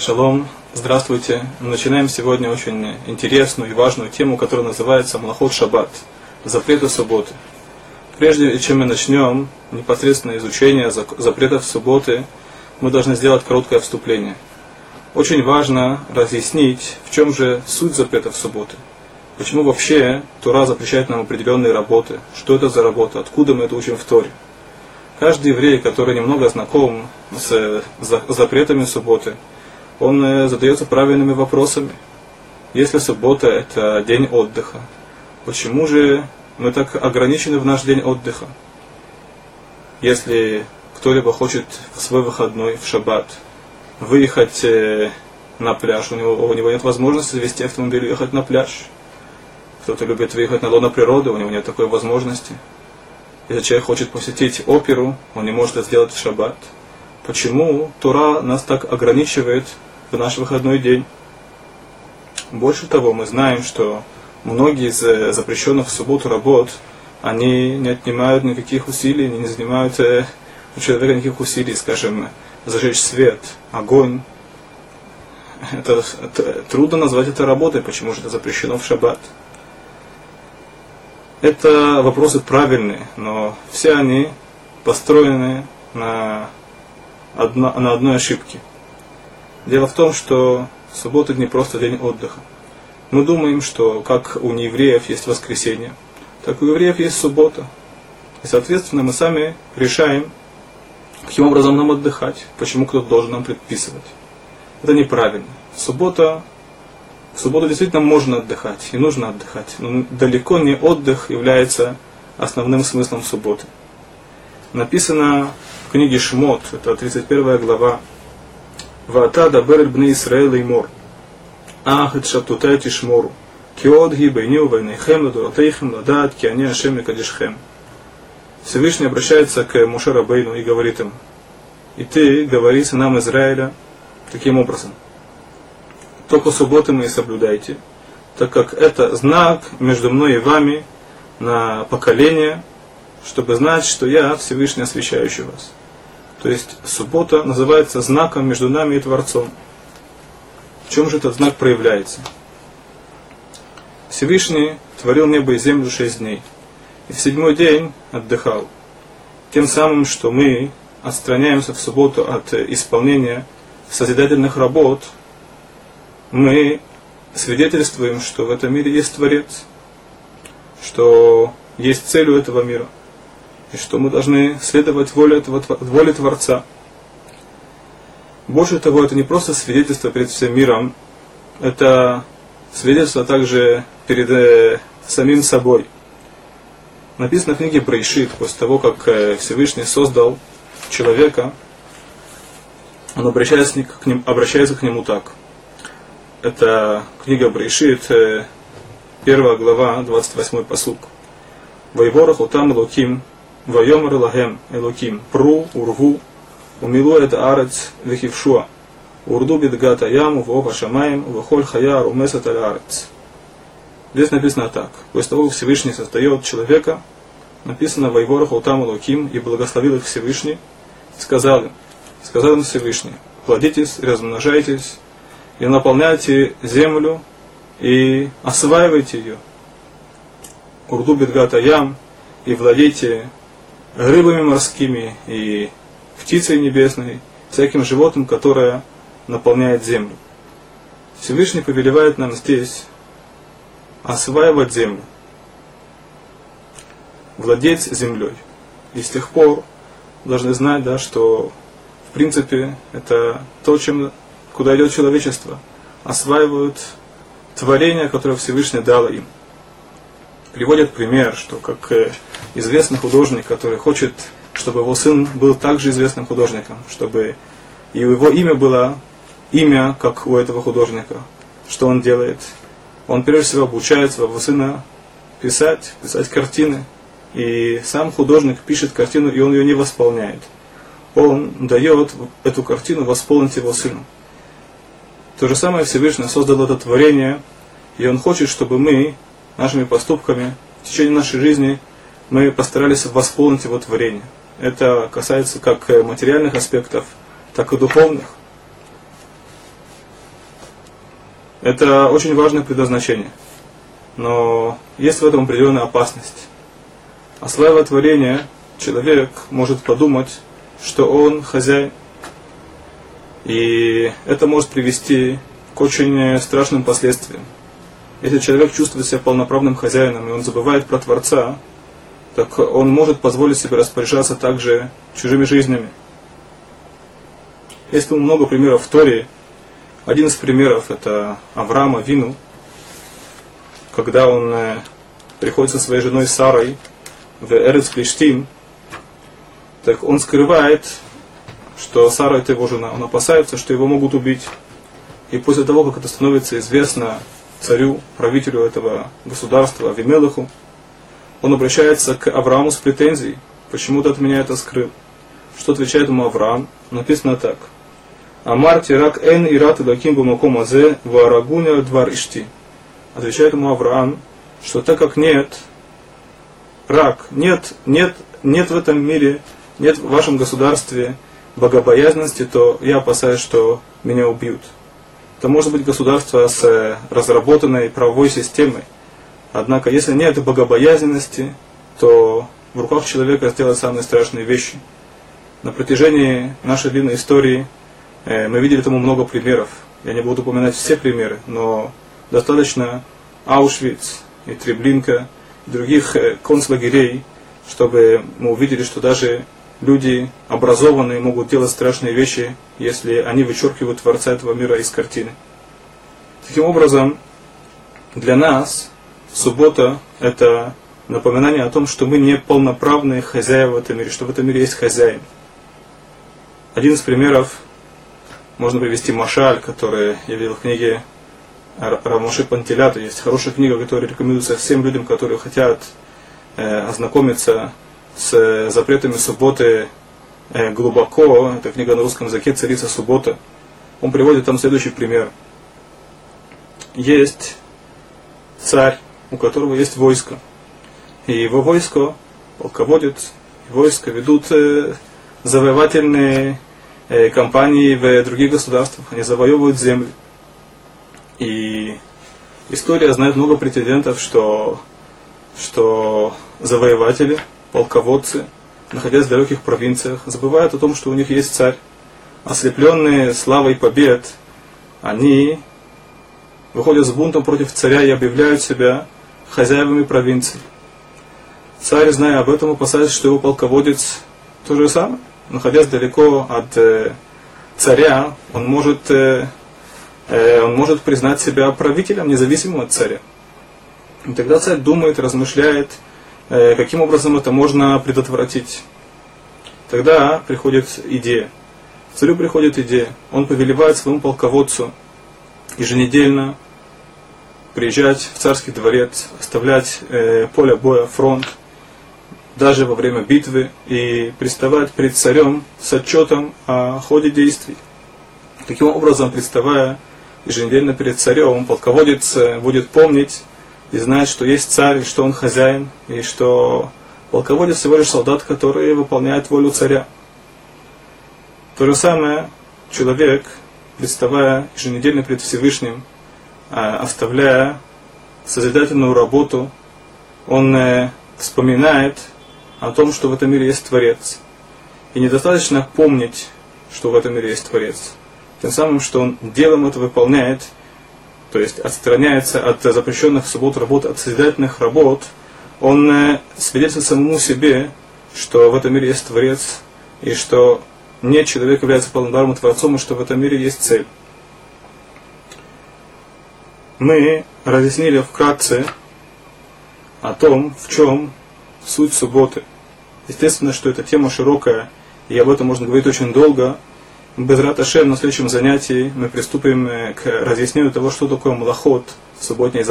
Шалом, здравствуйте. Начинаем сегодня очень интересную и важную тему, которая называется Млахот Шаббат, запреты субботы. Прежде чем мы начнем непосредственно изучение запретов субботы, мы должны сделать короткое вступление. Очень важно разъяснить, в чем же суть запретов субботы. Почему вообще Тура запрещает нам определенные работы, что это за работа, откуда мы это учим в Торе. Каждый еврей, который немного знаком с запретами субботы, он э, задается правильными вопросами. Если суббота – это день отдыха, почему же мы так ограничены в наш день отдыха? Если кто-либо хочет в свой выходной, в шаббат, выехать э, на пляж, у него, у него нет возможности завести автомобиль и ехать на пляж. Кто-то любит выехать на лоно природы, у него нет такой возможности. Если человек хочет посетить оперу, он не может это сделать в шаббат. Почему Тура нас так ограничивает в наш выходной день. Больше того, мы знаем, что многие из э, запрещенных в субботу работ, они не отнимают никаких усилий, они не занимают э, у человека никаких усилий, скажем, зажечь свет, огонь. Это, это, трудно назвать это работой, почему же это запрещено в шаббат. Это вопросы правильные, но все они построены на, одно, на одной ошибке. Дело в том, что суббота не просто день отдыха. Мы думаем, что как у неевреев есть воскресенье, так у евреев есть суббота. И, соответственно, мы сами решаем, каким образом нам отдыхать, почему кто-то должен нам предписывать. Это неправильно. Суббота, в субботу действительно можно отдыхать и нужно отдыхать, но далеко не отдых является основным смыслом субботы. Написано в книге Шмот, это 31 глава, ואתה דבר אל בני ישראל לאמור, אך את שבתותי תשמורו, כי עוד היא ביני וביניכם לדורותיכם לדעת, כי אני השם מקדשכם. Всевышний обращается к Муше Рабейну и говорит им, и ты говори сынам Израиля таким образом, только субботы мои соблюдайте, так как это знак между мной и вами на поколение, чтобы знать, что я Всевышний освящающий вас. То есть суббота называется знаком между нами и Творцом. В чем же этот знак проявляется? Всевышний творил небо и землю шесть дней. И в седьмой день отдыхал. Тем самым, что мы отстраняемся в субботу от исполнения созидательных работ, мы свидетельствуем, что в этом мире есть Творец, что есть цель у этого мира – и что мы должны следовать воле, этого, воле Творца. Больше того, это не просто свидетельство перед всем миром, это свидетельство также перед э, самим собой. Написано в книге Брейшит, после того, как э, Всевышний создал человека, он обращается к, ним, обращается к нему так. Это книга Брейшит, э, первая глава, 28 посук. Воеворах утам луким Вайомер лагем Элоким, пру, урву умилует арец вехившуа, урду бидгата яму, вога шамаем, вахоль хаяр, умесат аль арец. Здесь написано так. После того, как Всевышний создает человека, написано «Вайвор Хултам Луким» и благословил их Всевышний, сказал им, сказал им Всевышний, плодитесь размножайтесь, и наполняйте землю, и осваивайте ее. Урду Бедгата Ям, и владейте рыбами морскими и птицей небесной, всяким животным, которое наполняет землю. Всевышний повелевает нам здесь осваивать землю, владеть землей. И с тех пор должны знать, да, что в принципе это то, чем, куда идет человечество. Осваивают творение, которое Всевышний дало им. Приводят пример, что как э, известный художник, который хочет, чтобы его сын был также известным художником, чтобы и его имя было имя, как у этого художника. Что он делает? Он прежде всего обучает своего сына писать, писать картины. И сам художник пишет картину, и он ее не восполняет. Он дает эту картину восполнить его сыну. То же самое Всевышний создал это творение, и он хочет, чтобы мы нашими поступками в течение нашей жизни мы постарались восполнить его творение. Это касается как материальных аспектов, так и духовных. Это очень важное предназначение. Но есть в этом определенная опасность. Осваивая творение, человек может подумать, что он хозяин. И это может привести к очень страшным последствиям. Если человек чувствует себя полноправным хозяином, и он забывает про Творца, так он может позволить себе распоряжаться также чужими жизнями. Есть много примеров в Торе. Один из примеров это Авраама Вину, когда он э, приходит со своей женой Сарой в Эрец Клиштим, так он скрывает, что Сара это его жена. Он опасается, что его могут убить. И после того, как это становится известно царю, правителю этого государства, Авимелаху, он обращается к Аврааму с претензией, почему ты от меня это скрыл. Что отвечает ему Авраам? Написано так. Амар тирак эн ират лаким бумаком азе варагуня двар ишти. Отвечает ему Авраам, что так как нет рак, нет, нет, нет в этом мире, нет в вашем государстве богобоязненности, то я опасаюсь, что меня убьют. Это может быть государство с разработанной правовой системой. Однако, если нет богобоязненности, то в руках человека сделать самые страшные вещи. На протяжении нашей длинной истории э, мы видели тому много примеров. Я не буду упоминать все примеры, но достаточно Аушвиц и Треблинка и других э, концлагерей, чтобы мы увидели, что даже люди образованные могут делать страшные вещи, если они вычеркивают Творца этого мира из картины. Таким образом, для нас суббота – это напоминание о том, что мы не полноправные хозяева в этом мире, что в этом мире есть хозяин. Один из примеров можно привести Машаль, который я видел в книге Рамоши Пантелята. Есть хорошая книга, которая рекомендуется всем людям, которые хотят э, ознакомиться с запретами субботы э, глубоко. Это книга на русском языке «Царица суббота». Он приводит там следующий пример. Есть царь, у которого есть войско. И его войско, полководец, войско ведут э, завоевательные э, кампании в других государствах. Они завоевывают земли. И история знает много претендентов, что, что завоеватели – полководцы, находясь в далеких провинциях, забывают о том, что у них есть царь. Ослепленные славой побед, они выходят с бунтом против царя и объявляют себя хозяевами провинции. Царь, зная об этом, опасается, что его полководец то же самое. Находясь далеко от э, царя, он может, э, э, он может признать себя правителем, независимым от царя. И тогда царь думает, размышляет, каким образом это можно предотвратить. Тогда приходит идея. Царю приходит идея. Он повелевает своему полководцу еженедельно приезжать в царский дворец, оставлять э, поле боя, фронт, даже во время битвы, и приставать перед царем с отчетом о ходе действий. Таким образом, представая еженедельно перед царем, полководец э, будет помнить и знает, что есть царь, и что он хозяин, и что полководец всего лишь солдат, который выполняет волю царя. То же самое человек, представая еженедельно перед Всевышним, а, оставляя созидательную работу, он э, вспоминает о том, что в этом мире есть Творец. И недостаточно помнить, что в этом мире есть Творец. Тем самым, что он делом это выполняет – то есть отстраняется от запрещенных в субботу работ, от созидательных работ, он э, свидетельствует самому себе, что в этом мире есть Творец, и что нет человек является полнодарным Творцом, и что в этом мире есть цель. Мы разъяснили вкратце о том, в чем суть субботы. Естественно, что эта тема широкая, и об этом можно говорить очень долго, без Раташем на следующем занятии мы приступим э, к разъяснению того, что такое млахот, субботний